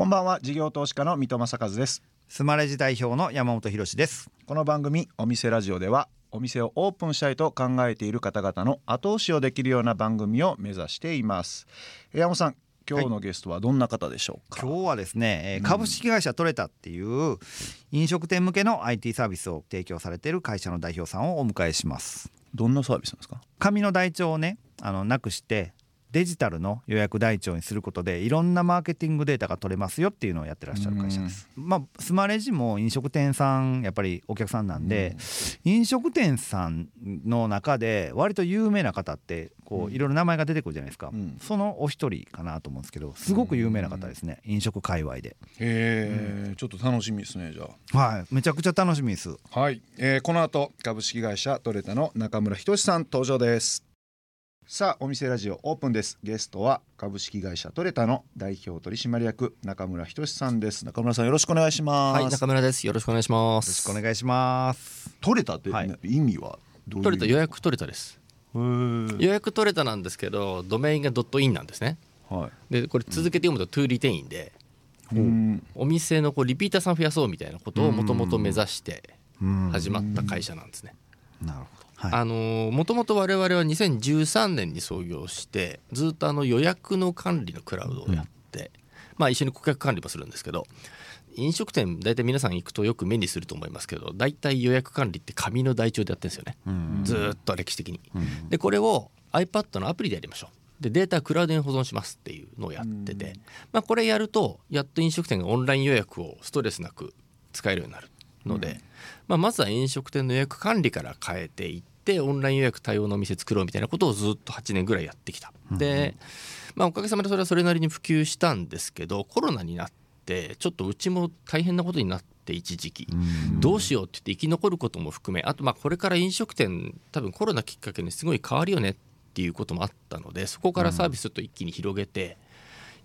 こんばんは。事業投資家の三戸正和です。スマレジ代表の山本博です。この番組お店ラジオではお店をオープンしたいと考えている方々の後押しをできるような番組を目指しています。山本さん今日のゲストはどんな方でしょうか、今日はですね、えー株式会社トレタっていう飲食店向けの IT サービスを提供されている会社の代表さんをお迎えします。どんなサービスなんですか？紙の台帳をねあのなくしてデジタルの予約台帳にすることでいろんなマーケティングデータが取れますよっていうのをやってらっしゃる会社です。まあスマレジも飲食店さんやっぱりお客さんなんで、飲食店さんの中で割と有名な方ってこういろいろ名前が出てくるじゃないですか、うん。そのお一人かなと思うんですけどすごく有名な方ですね、飲食界隈で。へえ、ちょっと楽しみですねじゃはい。めちゃくちゃ楽しみです。あはい、えーこの後株式会社トレタの中村仁さん登場ですさあお店ラジオオープンですゲストは株式会社トレタの代表取締役中村仁さんです中村さんよろしくお願いします、はい、中村です。よろしくお願いしまよろしす。くお願いします。トレタって、はい意味はどういう？予約取れたです。予約取れたなんですけど、ドメインがドット in なんですね。はいで、これ続けて読むと to retain で、うんお店のこうリピーターさん増やそうみたいなことをもともと目指して始まった会社なんですね。なるほど。もともと我々は2013年に創業してずっとあの予約の管理のクラウドをやって、まあ一緒に顧客管理もするんですけど飲食店大体皆さん行くとよく目にすると思いますけど大体予約管理って紙の台帳でやってるんですよね、うん。ずーっと歴史的に。でこれを iPad のアプリでやりましょう。でデータはクラウドに保存しますっていうのをやってて、まあ、これやるとやっと飲食店がオンライン予約をストレスなく使えるようになるので、まあ、まずは飲食店の予約管理から変えていってオンライン予約対応のお店作ろうみたいなことをずっと8年ぐらいやってきた。で、まあ、おかげさまでそれはそれなりに普及したんですけどコロナになってちょっとうちも大変なことになって一時期。どうしようって言って生き残ることも含めあとまあこれから飲食店多分コロナきっかけにすごい変わるよねっていうこともあったのでそこからサービスと一気に広げて、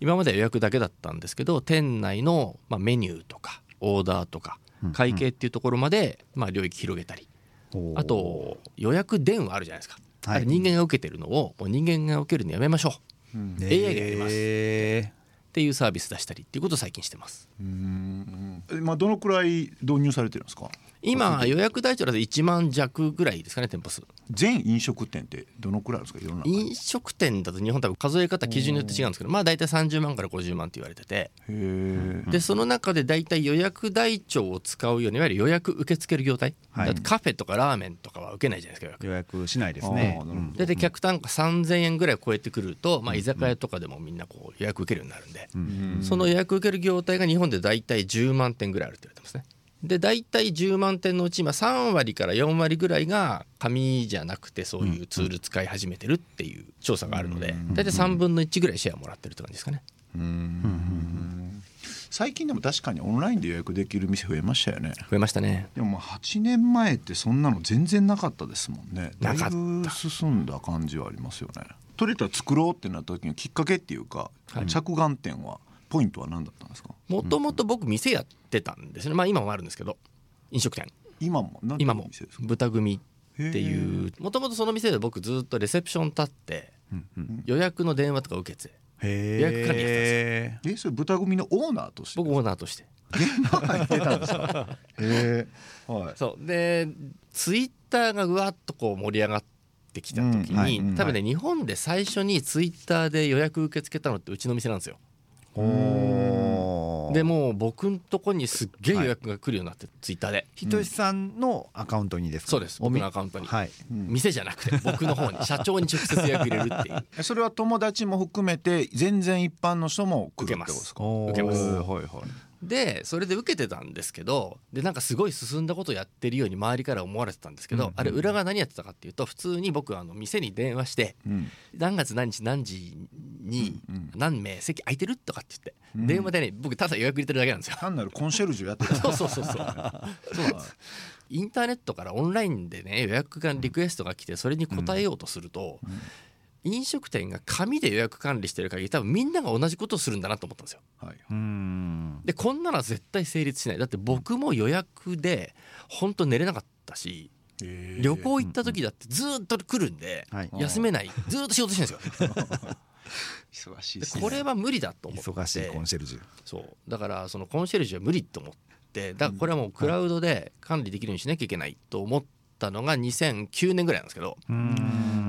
今までは予約だけだったんですけど店内のまあメニューとかオーダーとか会計っていうところまでまあ領域広げたり、あと予約電話あるじゃないですか、はい。あれ人間が受けてるのをもう人間が受けるのやめましょう。うん。で AI がやります。えっていうサービス出したりっていうことを最近してます。うん。えまあどのくらい導入されてるんですか？今予約台帳だと1万弱ぐらいですかね店舗数。全飲食店ってどのくらいあるんですか？世の中に飲食店だと日本多分数え方基準によって違うんですけどまあ大体30万から50万って言われてて。でその中で大体予約台帳を使うようにいわゆる予約受け付ける業態、はい。だってカフェとかラーメンとかは受けないじゃないですか予約予約しないですね。あー。なるほど。大体客単価3000円ぐらい超えてくると、まあ、居酒屋とかでもみんなこう予約受けるようになるんで、うん。その予約受ける業態が日本で大体10万店ぐらいあるって言われてますね。で大体10万店のうち今3割から4割ぐらいが紙じゃなくてそういうツール使い始めてるっていう調査があるので大体3分の1ぐらいシェアもらってるって感じですかね。うん最近でも確かにオンラインで予約できる店増えましたよね。増えましたね。でもまあ8年前ってそんなの全然なかったですもんね。だないぶ進んだ感じはありますよね。トレタ作ろうってなった時のきっかけっていうか、はい。着眼点はポイントは何だったんですか？もともと僕店やってたんですね。まあ今もあるんですけど飲食店。今も？今も。豚組へっていう。もともとその店で僕ずっとレセプション立ってうんうん予約の電話とか受けてへ予約管理やってえ。えそれ豚組のオーナーとして僕オーナーとして。現場入ってたんですか？へえはい。そう。でツイッターがうわっとこう盛り上がってきた時うん。はい。に、多分ね、日本で最初にツイッターで予約受け付けたのってうちの店なんですよでもう僕んとこにすっげえ予約が来るようになって、ツイッターで。ひとしさんのアカウントにですか？そうです。僕のアカウントに、はい。うん店じゃなくて 僕の方に。社長に直接予約入れるっていう。えそれは友達も含めて全然一般の人も来るってことです受けます。はいはいでそれで受けてたんですけどでなんかすごい進んだことやってるように周りから思われてたんですけど、うんあれ裏側何やってたかっていうと普通に僕あの店に電話してうん。何月何日何時にうん何名席空いてるとかって言って、うん。電話でね僕ただ予約入れてるだけなんですよ。単なるコンシェルジュやってた。そうそうそうそう。そうインターネットからオンラインでね予約がリクエストが来てそれに応えようとすると、飲食店が紙で予約管理してる限り多分みんなが同じことをするんだなと思ったんですよ。はい。うん。でこんなのは絶対成立しない。だって僕も予約で本当寝れなかったし旅行行った時だってずーっと来るんではい。休めない。ずーっと仕事してるんですよ。忙しいでこれは無理だと思って。忙しいコンシェルジュ。そう。だからそのコンシェルジュは無理と思ってだからこれはもうクラウドで管理できるようにしなきゃいけないと思ったのが2009年ぐらいなんですけど。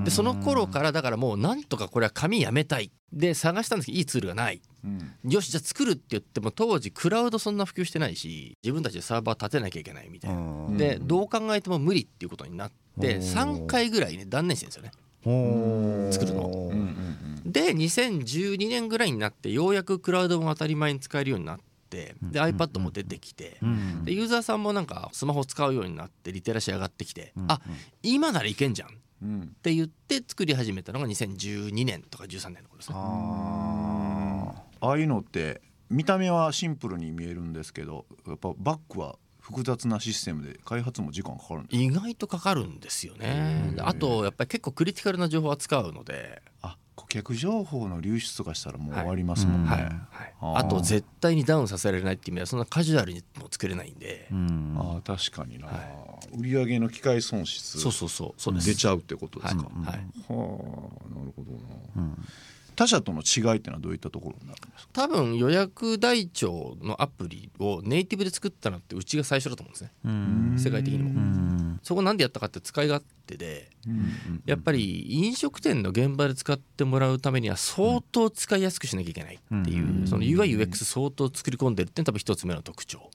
でその頃からだからもうなんとかこれは紙やめたい。で探したんですけどいいツールがない。うん。よしじゃあ作るって言っても当時クラウドそんな普及してないし自分たちでサーバー立てなきゃいけないみたいな。うん。でどう考えても無理っていうことになっておー3回ぐらいね断念してるんですよね。作るの。で2012年ぐらいになってようやくクラウドも当たり前に使えるようになってで iPad も出てきてうんでユーザーさんもなんかスマホ使うようになってリテラシー上がってきてうんあ今ならいけんじゃんって言って作り始めたのが2012年とか13年の頃ですね。あああいうのって見た目はシンプルに見えるんですけどやっぱバックは複雑なシステムで開発も時間かかるんです意外とかかるんですよね。であとやっぱり結構クリティカルな情報を扱うので。あ顧客情報の流出とかしたらもう終わりますもんね、はい。はい。あーあと絶対にダウンさせられないっていう意味ではそんなカジュアルにも作れないんで。ーうん。あー確かにな、は売上の機械損失。そうそうそう。そうです。出ちゃうってことですか、はい。はい。はあなるほどな、うん他社との違いってのはどういったところになるんですか？多分予約台帳のアプリをネイティブで作ったのってうちが最初だと思うんですね。うん。世界的にも。うんそこなんでやったかって使い勝手でやっぱり飲食店の現場で使ってもらうためには相当使いやすくしなきゃいけないっていううん。その UIUX 相当作り込んでるって多分一つ目の特徴。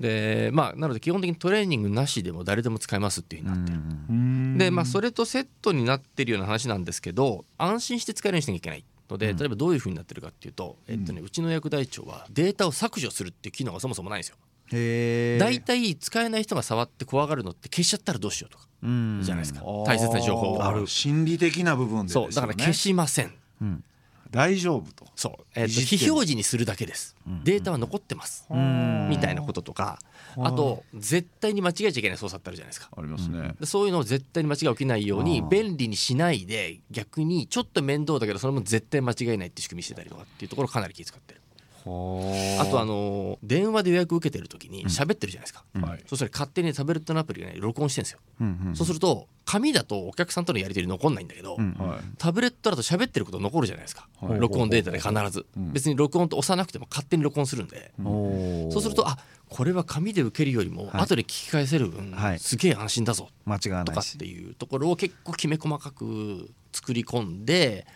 でまあなので基本的にトレーニングなしでも誰でも使えますっていうふうになってる。でまあそれとセットになってるような話なんですけど安心して使えるようにしなきゃいけないので例えばどういうふうになってるかっていうと、えっとね、うちの役台帳はデータを削除するっていう機能がそもそもないんですよ。大体使えない人が触って怖がるのって消しちゃったらどうしようとか。うん。じゃないですか。大切な情報を。ある心理的な部分でですよね。そう。だから消しません。うん。大丈夫と。そう、えっと非表示にするだけです。うん。データは残ってます。ん。みたいなこととか。はああと絶対に間違えちゃいけない操作ってあるじゃないですか。ありますね、でそういうのを絶対に間違い起きないように便利にしないで逆にちょっと面倒だけどそれも絶対間違えないって仕組みしてたりとかっていうところかなり気遣ってるあとあの電話で予約受けてる時に喋ってるじゃないですか、はい。そしたら勝手にタブレットのアプリがね録音してるんですよ、うんうん。そうすると紙だとお客さんとのやり取り残んないんだけど、うん。はい。タブレットだと喋ってること残るじゃないですか、はい。録音データで必ず、うん。別に録音と押さなくても勝手に録音するんで、そうするとあこれは紙で受けるよりもはい。後で聞き返せる分、はい。すげえ安心だぞ。間違わとないし。かっていうところを結構きめ細かく作り込んで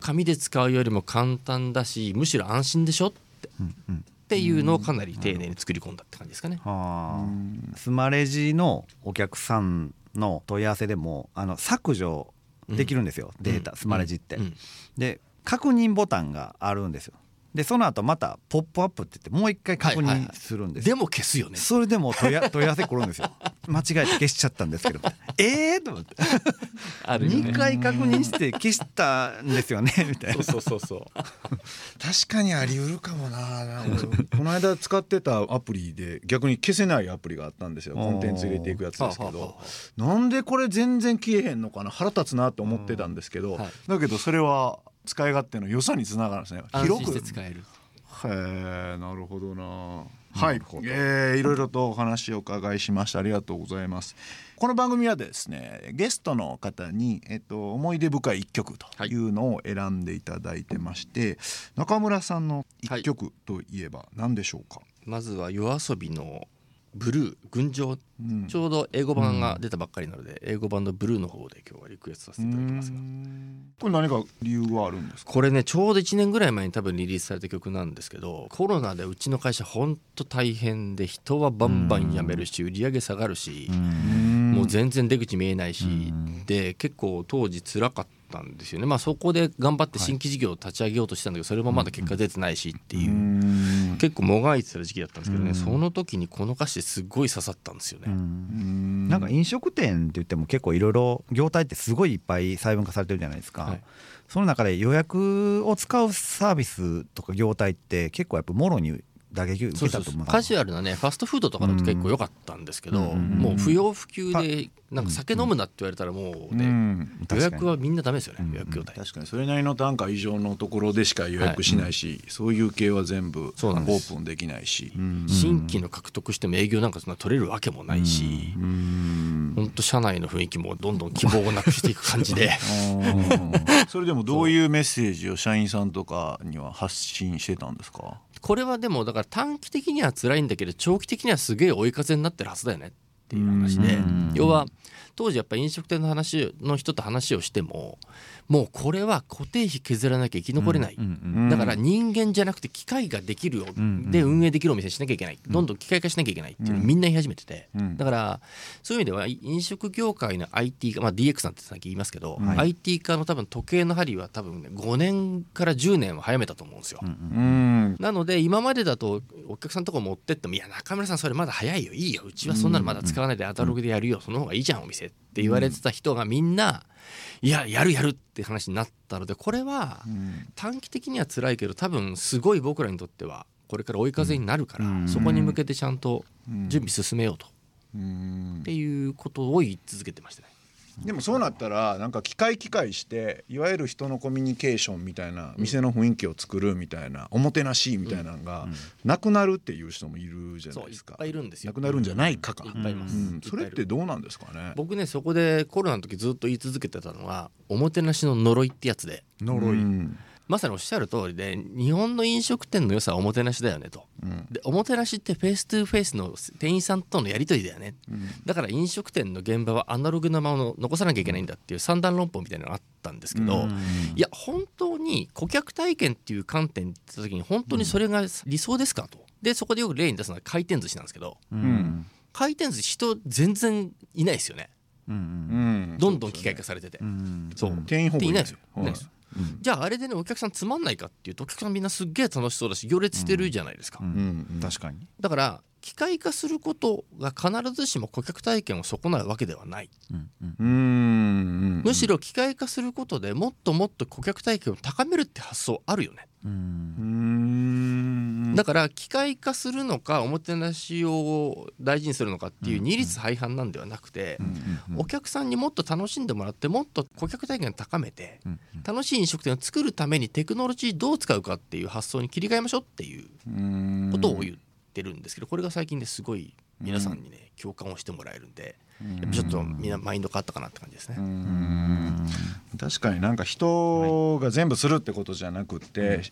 紙で使うよりも簡単だしむしろ安心でしょってうんうんっていうのをかなり丁寧に作り込んだって感じですかね。はあ。スマレジのお客さんの問い合わせでもあの削除できるんですよ、データ、スマレジって。うん。で確認ボタンがあるんですよでその後また「ポップアップって言ってもう一回確認はいはいはい。するんです。よでも消すよね。それでも問いあ 問い合わせ来るんですよ。間違えて消しちゃったんですけど ええと思って。あるよね。2回確認して消したんですよね。みたいな。そうそうそうそう。確かにあり得るかもなこの間使ってたアプリで逆に消せないアプリがあったんですよ。コンテンツ入れていくやつですけど。なんでこれ全然消えへんのかな。腹立つなって思ってたんですけど、はい。だけどそれは使い勝手の良さにつながるんですね。広く。使える。へえなるほどな。はい、えーいろいろとお話をお伺いしました。ありがとうございます。この番組はですねゲストの方に、えっと、思い出深い一曲とい。うのを選んでいただいてまして、中村さんの一曲といえば何でしょうか、まずは夜遊びのブルー群青。うん。ちょうど英語版が出たばっかりなので、英語版のブルーの方で今日はリクエストさせていただきますが。これ何か理由はあるんですか？これねちょうど1年ぐらい前に多分リリースされた曲なんですけどコロナでうちの会社ほんと大変で人はバンバン辞めるし売り上げ下がるしもう全然出口見えないしで結構当時辛かったんですよね。まあそこで頑張って新規事業を立ち上げようとしたんだけどそれもまだ結果出てないしっていう。うん結構もがいてた時期だったんですけどねうん。その時にこの歌詞すごい刺さったんですよね。うん。なんか飲食店って言っても結構いろいろ業態ってすごいいっぱい細分化されてるじゃないですか、はい。その中で予約を使うサービスとか業態って結構やっぱもろに打撃受けたと思う。カジュアルなねファストフードとかだと結構良かったんですけど、うん。もう不要不急でなんか酒飲むなって言われたらもううね、ん。予約はみんなダメですよね、うん予約業態、確かに。それなりの単価以上のところでしか予約しないし、そういう系は全部オそうなんです。ープンできないし、うん。新規の獲得しても営業なんかそんな取れるわけもないし、うん。本当社内の雰囲気もどんどん希望をなくしていく感じで。それでもどういうメッセージを社員さんとかには発信してたんですか？これはでもだから短期的には辛いんだけど長期的にはすげえ追い風になってるはずだよね。っていう話で。要は当時やっぱ飲食店の話の人と話をしてももうこれは固定費削らなきゃ生き残れない、だから人間じゃなくて機械ができるよ、で運営できるお店にしなきゃいけない。どんどん機械化しなきゃいけないっていうのをみんな言い始めてて、だからそういう意味では飲食業界の IT 化、まあ、DX なんてさっき言いますけど、はい。IT 化の多分時計の針は多分ね5年から10年は早めたと思うんですよ。うんなので今までだとお客さんとこ持ってっても「いや中村さんそれまだ早いよいいよ。うちはそんなのまだ使わないでアナログでやるよその方がいいじゃんお店」って言われてた人がみんな「いややるやる」って話になったのでこれは短期的には辛いけど多分すごい僕らにとってはこれから追い風になるからそこに向けてちゃんと準備進めようと。うん。っていうことを言い続けてましたね。でもそうなったらなんか機械機械していわゆる人のコミュニケーションみたいな店の雰囲気を作るみたいなおもてなしみたいなのがなくなるっていう人もいるじゃなそいですか。ぱいいるんですよ。なくなるんじゃないかか。いっぱいいます、うん。それってどうなんですかね？僕ねそこでコロナの時ずっと言い続けてたのはおもてなしの呪いってやつで。呪い。うんまさにおっしゃる通りで日本の飲食店の良さはおもてなしだよねと。でおもてなしって face to face の店員さんとのやり取りだよね、だから飲食店の現場はアナログなままの残さなきゃいけないんだっていう三段論法みたいなのがあったんですけど、いや本当に顧客体験っていう観点って言った時に本当にそれが理想ですかと。でそこでよく例に出すのは回転寿司なんですけどうん。回転寿司人全然いないですよね。うんうんどんどん機械化されてて。うん。そう。店員ほぼいないですよ。はいいないですよじゃああれでねお客さんつまんないかっていうとお客さんみんなすっげえ楽しそうだし行列してるじゃないですか、確かに。だから機械化することが必ずしも顧客体験を損なうわけではない、むしろ機械化することでもっともっと顧客体験を高めるって発想あるよね、だから機械化するのかおもてなしを大事にするのかっていう二律背反なんではなくて、お客さんにもっと楽しんでもらってもっと顧客体験を高めてうん。楽しい飲食店を作るためにテクノロジーどう使うかっていう発想に切り替えましょうっていううん。ことを言ってるんですけどこれが最近ですごい皆さんにね共感をしてもらえるんでやっぱちょっとみんなマインド変わったかなって感じですね。うん。確かになんか人が全部するってことじゃなくて、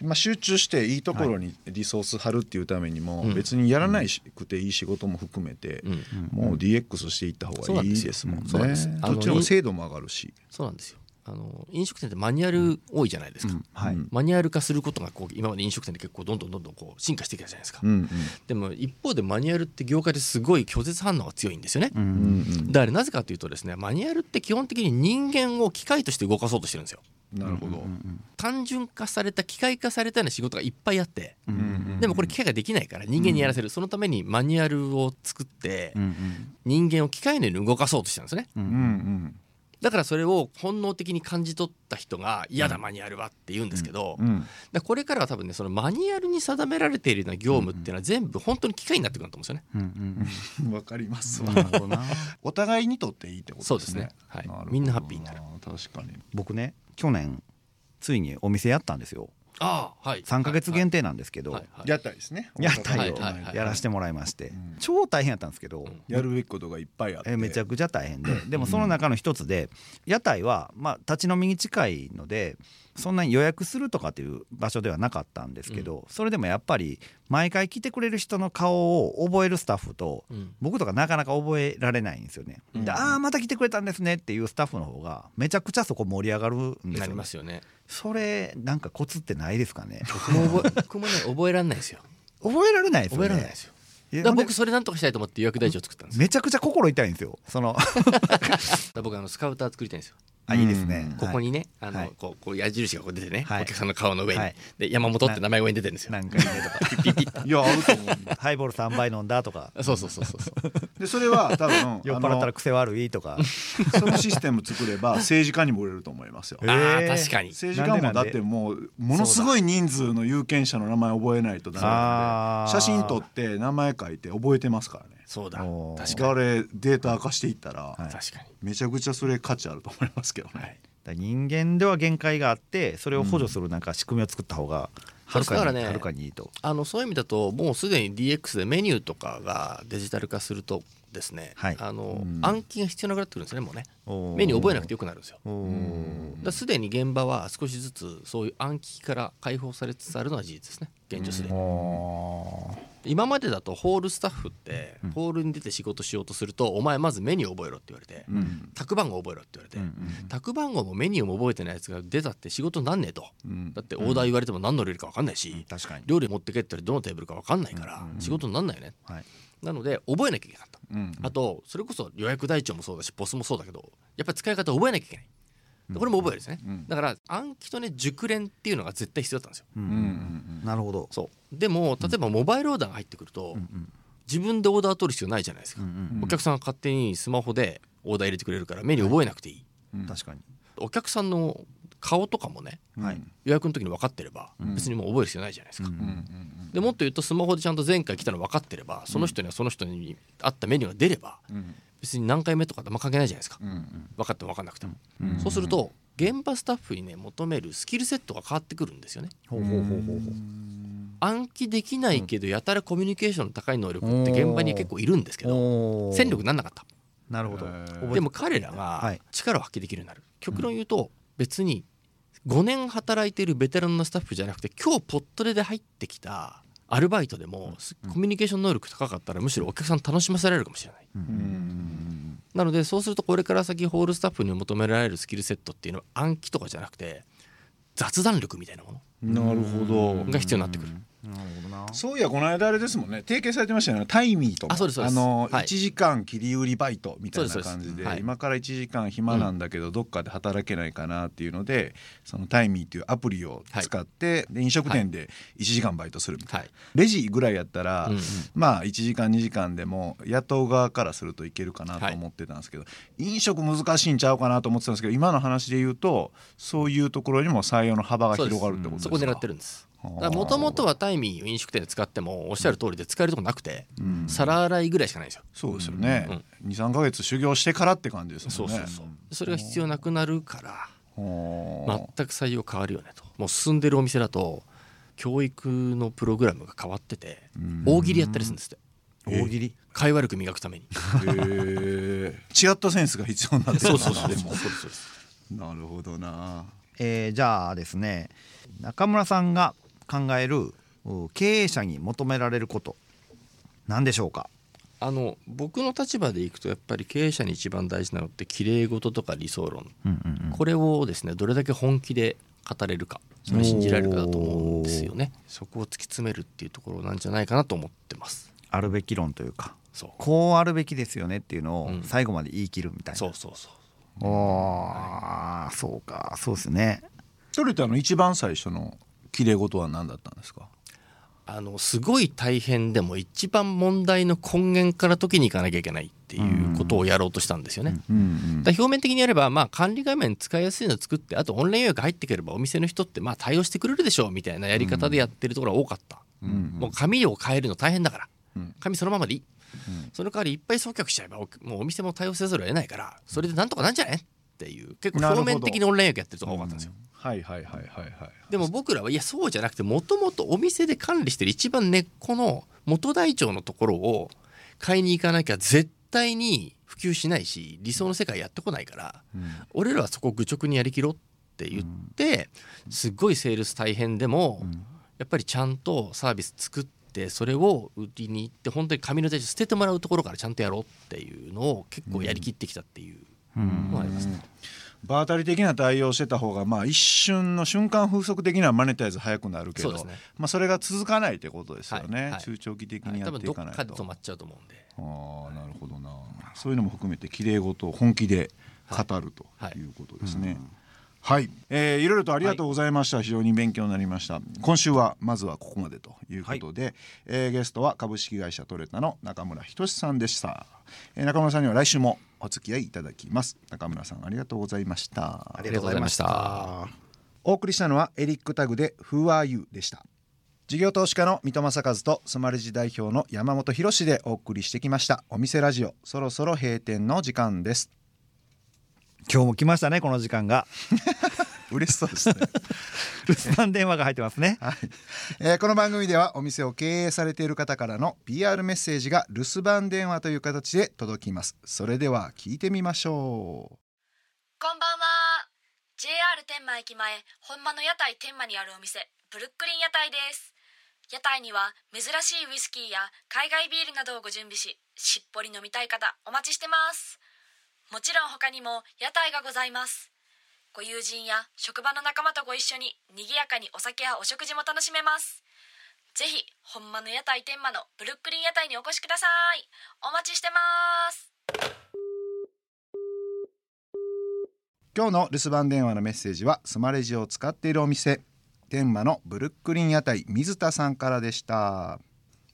まあ、集中していいところにリソース張るっていうためにもうん。別にやらないしくていい仕事も含めてうん。もう DX していった方がいいですもんね。そうなんです。よどっちの方が精度も上がるし。そうなんですよあの飲食店ってマニュアル多いじゃないですか、はい。マニュアル化することがこう今まで飲食店で結構どんどんどんどんこう進化してきたじゃないですか、うんうん。でも一方でマニュアルって業界ですごい拒絶反応が強いんですよね、うんうんうん。だからなぜかというとですねマニュアルって基本的に人間を機械として動かそうとしてるんですよ。なるほど。単純化された機械化されたような仕事がいっぱいあって、うんうんでもこれ機械ができないから人間にやらせる、そのためにマニュアルを作ってうん人間を機械のように動かそうとしてるんですね。うんうんうんだからそれを本能的に感じ取った人が嫌だマニュアルはって言うんですけど、だかうん。らこれからは多分ねそのマニュアルに定められているような業務っていうのは全部本当に機械になってくると思うんですよね。うんうん わかりますわ。なるほどな。お互いにとっていいってことですね。そうですね。はい。みんなハッピーになる。確かに。僕ね去年ついにお店やったんですよああはい。3ヶ月限定なんですけど、はいはいやったりですね。やったりをやらせてもらいまして、ん。超大変やったんですけど、んやるべきことがいっぱいあって。えめちゃくちゃ大変で。でもその中の一つで屋台はまあ立ち飲みに近いのでそんなに予約するとかっていう場所ではなかったんですけど、それでもやっぱり毎回来てくれる人の顔を覚えるスタッフとうん僕とかなかなか覚えられないんですよね。うんでああまた来てくれたんですねっていうスタッフの方がめちゃくちゃそこ盛り上がるんですよ、なね。りますよね。それなんかコツってないですかね？僕も覚え 僕もね覚えられないですよ。覚えられないですよね。覚えられないですよ。僕それなんとかしたいと思って予約台帳を作ったんですよ。めちゃくちゃ心痛いんですよ。その 僕あのスカウター作りたいんですよ。あいいですね。ここにね、あの、はいこうこう矢印がこう出てね、はいお客さんの顔の上に、はいで山本って名前が上に出てるんですよ。なんかいいねとかピッピッピッ いやあると思うハイボール3杯飲んだとかそうそうそうそうそう。でそれは多分 酔っ払ったら癖悪いとか。そのシステム作れば政治家にも売れると思いますよ。えーああ確かに。政治家もだってもうものすごい人数の有権者の名前覚えないとダメなんで？写真撮って名前書いて覚えてますからね。そうだ。確かに。あれデータ化していったら、はい確かに。めちゃくちゃそれ価値あると思いますけどね。だから人間では限界があってそれを補助するなんか仕組みを作った方がはるかに、ねはるかにいいと。あのそういう意味だともうすでに DX でメニューとかがデジタル化するとですね、はい。あのうん。暗記が必要なくなってくるんですねもうね。目に覚えなくてよくなるんですよ。だすでに現場は少しずつそういう暗記から解放されつつあるのは事実ですね。現状すでに。今までだとホールスタッフってうん。ホールに出て仕事しようとするとお前まずメニュー覚えろって言われてうん。宅番号覚えろって言われてうん宅番号もメニューも覚えてないやつが出たって仕事になんねえと。うん。だってオーダー言われても何の料理か分かんないうん。し確かに。料理持ってけってどのテーブルか分かんないからうん。仕事になんないよね。はいなので覚えなきゃいけなかった。うんあとそれこそ予約台帳もそうだしポスもそうだけどやっぱり使い方を覚えなきゃいけない。でこれも覚えるですね。うん。だから暗記とね熟練っていうのが絶対必要だったんですよ。うんうんうんなるほど。そう。でも例えばモバイルオーダーが入ってくるとうん自分でオーダー取る必要ないじゃないですか。うんうんお客さんが勝手にスマホでオーダー入れてくれるからメニュー覚えなくていい。うん。確かに。お客さんの顔とかもねはい。予約の時に分かってればうん。別にもう覚える必要ないじゃないですか。うん。うん。うんでもっと言うとスマホでちゃんと前回来たの分かってればその人にはその人に合ったメニューが出ればうん。別に何回目とかあんま関係ないじゃないですか。うん。分かっても分かんなくても。うん。そうすると現場スタッフにね求めるスキルセットが変わってくるんですよね。ほうほうほうほうほう。暗記できないけどやたらコミュニケーションの高い能力って現場に結構いるんですけど戦力になんなかった。なるほど。でも彼らがはい。力を発揮できるようになる。極論言うと別に5年働いているベテランのスタッフじゃなくて今日ポットレで入ってきたアルバイトでもコミュニケーション能力高かったらむしろお客さん楽しませられるかもしれない。なのでそうするとこれから先ホールスタッフに求められるスキルセットっていうのは暗記とかじゃなくて雑談力みたいなもなるほど。のが必要になってくるなるほどな。そういやこの間あれですもんね。提携されてましたよね。タイミーとかあのはい。1時間切り売りバイトみたいな感じで。はい。今から1時間暇なんだけどどっかで働けないかなっていうのでそのタイミーっていうアプリを使ってで飲食店で1時間バイトするみたいな。はい、レジぐらいやったらうんまあ1時間2時間でも雇う側からするといけるかなと思ってたんですけど飲食難しいんちゃうかなと思ってたんですけど今の話で言うとそういうところにも採用の幅が広がるってことですか？そこ狙ってるんですもともとはタイミーを飲食店で使ってもおっしゃる通りで使えるとこなくてうん。皿洗いぐらいしかないんですよ。そうですよね、23か月修行してからって感じですもんね。そうそうそう。それが必要なくなるからはあ全く採用変わるよねと。もう進んでるお店だと教育のプログラムが変わっててうん。大喜利やったりするんですって。大喜利。会話力磨くために。へえ違ったセンスが必要になってくるそうそうそうそうそうなるほどな。えーじゃあですね中村さんが考えるう経営者に求められること何でしょうか？あの僕の立場でいくとやっぱり経営者に一番大事なのって綺麗事とか理想論。これをですねどれだけ本気で語れるかそれ信じられるかだと思うんですよね。そこを突き詰めるっていうところなんじゃないかなと思ってます。あるべき論というかそう。こうあるべきですよねっていうのをうん。最後まで言い切るみたいな、そうそうそう。おーそうかそうですね。それってあの一番最初の綺麗事は何だったんですか？あのすごい大変でも一番問題の根源から解きに行かなきゃいけないっていうことをやろうとしたんですよね。うんだ表面的にやれば、まあ、管理画面使いやすいの作ってあとオンライン予約入ってくればお店の人ってまあ対応してくれるでしょうみたいなやり方でやってるところが多かった、うんもう紙を変えるの大変だから。うん。紙そのままでいい、うんその代わりいっぱい送客しちゃえばおもうお店も対応せざるを得ないからそれでなんとかなんじゃね？っていう。結構表面的にオンラインやってるとこが多かったんですよ、はいはいはいはいはい。でも僕らはいやそうじゃなくてもともとお店で管理してる一番根っこの元台帳のところを買いに行かなきゃ絶対に普及しないし理想の世界やってこないからうん。俺らはそこを愚直にやりきろうって言ってすっごいセールス大変でもやっぱりちゃんとサービス作ってそれを売りに行って本当に紙の台帳捨ててもらうところからちゃんとやろうっていうのを結構やりきってきたっていうありますね。場当たり的な対応してた方がまあ一瞬の瞬間風速的にはマネタイズ早くなるけどね。まあそれが続かないってことですよね、はいはい。中長期的にやっていかないと、止まっちゃうと思うんで。ああなるほどな。そういうのも含めて綺麗事を本気で語るとはい。い。うことですね。はい、えーいろいろとありがとうございました、非常に勉強になりました。今週はまずはここまでということで、えーゲストは株式会社トレタの中村仁さんでした、えー中村さんには来週もお付き合いいただきます。中村さんありがとうございました。ありがとうございました。お送りしたのはエリックタグで Who are you でした。事業投資家の三戸正和とスマレジ代表の山本博でお送りしてきました。お店ラジオそろそろ閉店の時間です今日も来ましたねこの時間が。嬉しそうですね。留守番電話が入ってますね。はい、えーこの番組ではお店を経営されている方からの PR メッセージが留守番電話という形で届きます。それでは聞いてみましょう。こんばんは。JR 天満駅前本間の屋台天満にあるお店ブルックリン屋台です。屋台には珍しいウイスキーや海外ビールなどをご準備ししっぽり飲みたい方お待ちしてますもちろん他にも屋台がございます。ご友人や職場の仲間とご一緒に賑やかにお酒やお食事も楽しめます。ぜひ本間の屋台天満のブルックリン屋台にお越しください。お待ちしてます。今日の留守番電話のメッセージはスマレジを使っているお店天満のブルックリン屋台水田さんからでした。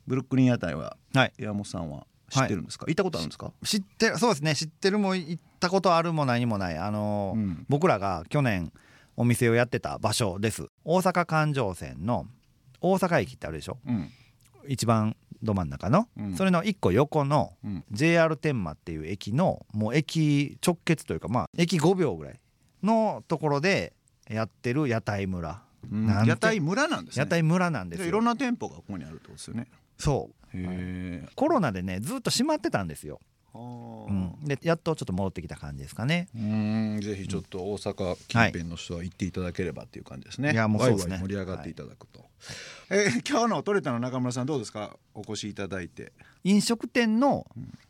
ブルックリン屋台ははい。山本さんは？知ってるんですか、行ったことあるんですか？知ってるそうですね。知ってるも行ったことあるも何もない。あのーうん。僕らが去年お店をやってた場所です。大阪環状線の大阪駅ってあるでしょ？うん。一番ど真ん中の、うん。それの一個横のうん。JR 天満っていう駅のもう駅直結というかまあ駅5秒ぐらいのところでやってる屋台村。うん。屋台村なんですね。屋台村なんですいろんな店舗がここにあるってことですよね。そうへえ、コロナでねずっと閉まってたんですよ、あうーん、でやっとちょっと戻ってきた感じですかね。うん。ぜひちょっと大阪近辺の人は行っていただければっていう感じですね。いやもうそうですね。盛り上がっていただくと。えー今日のトレタの中村さんどうですか？お越しいただいて。飲食店の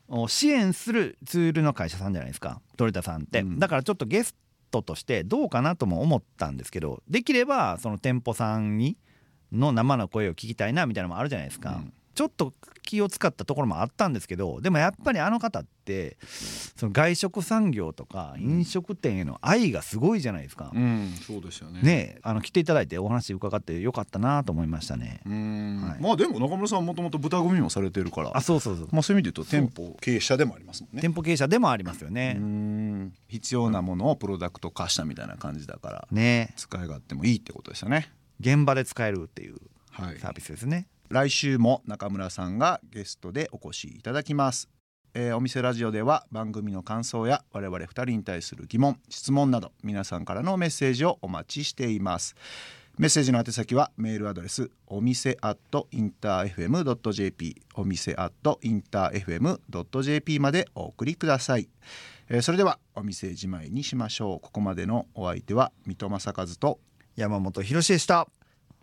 お支援するツールの会社さんじゃないですか。トレタさんって、うん。だからちょっとゲストとしてどうかなとも思ったんですけどできればその店舗さんにの生の声を聞きたいなみたいなのもあるじゃないですか、うんちょっと気を使ったところもあったんですけどでもやっぱりあの方ってその外食産業とか飲食店への愛がすごいじゃないですか、うんそうですよね。。ねえあの来ていただいてお話伺ってよかったなと思いましたね、うん、はいまあでも中村さんはもともと豚組もされてるから。あそうそうそうまあそういう意味で言うと店舗経営者でもありますもんね。店舗経営者でもありますようね、ん必要なものをプロダクト化したみたいな感じだからねえ使い勝手もいいってことですよね。現場で使えるっていうはいサービスですね。来週も中村さんがゲストでお越しいただきます、えーお店ラジオでは番組の感想や我々2人に対する疑問質問など皆さんからのメッセージをお待ちしています。メッセージの宛先はメールアドレスお店アットインター FM.jp お店アットインター FM.jp までお送りください、えーそれではお店じまいにしましょう。ここまでのお相手は水戸正和と山本博史でした。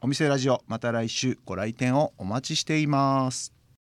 お店ラジオまた来週ご来店をお待ちしています。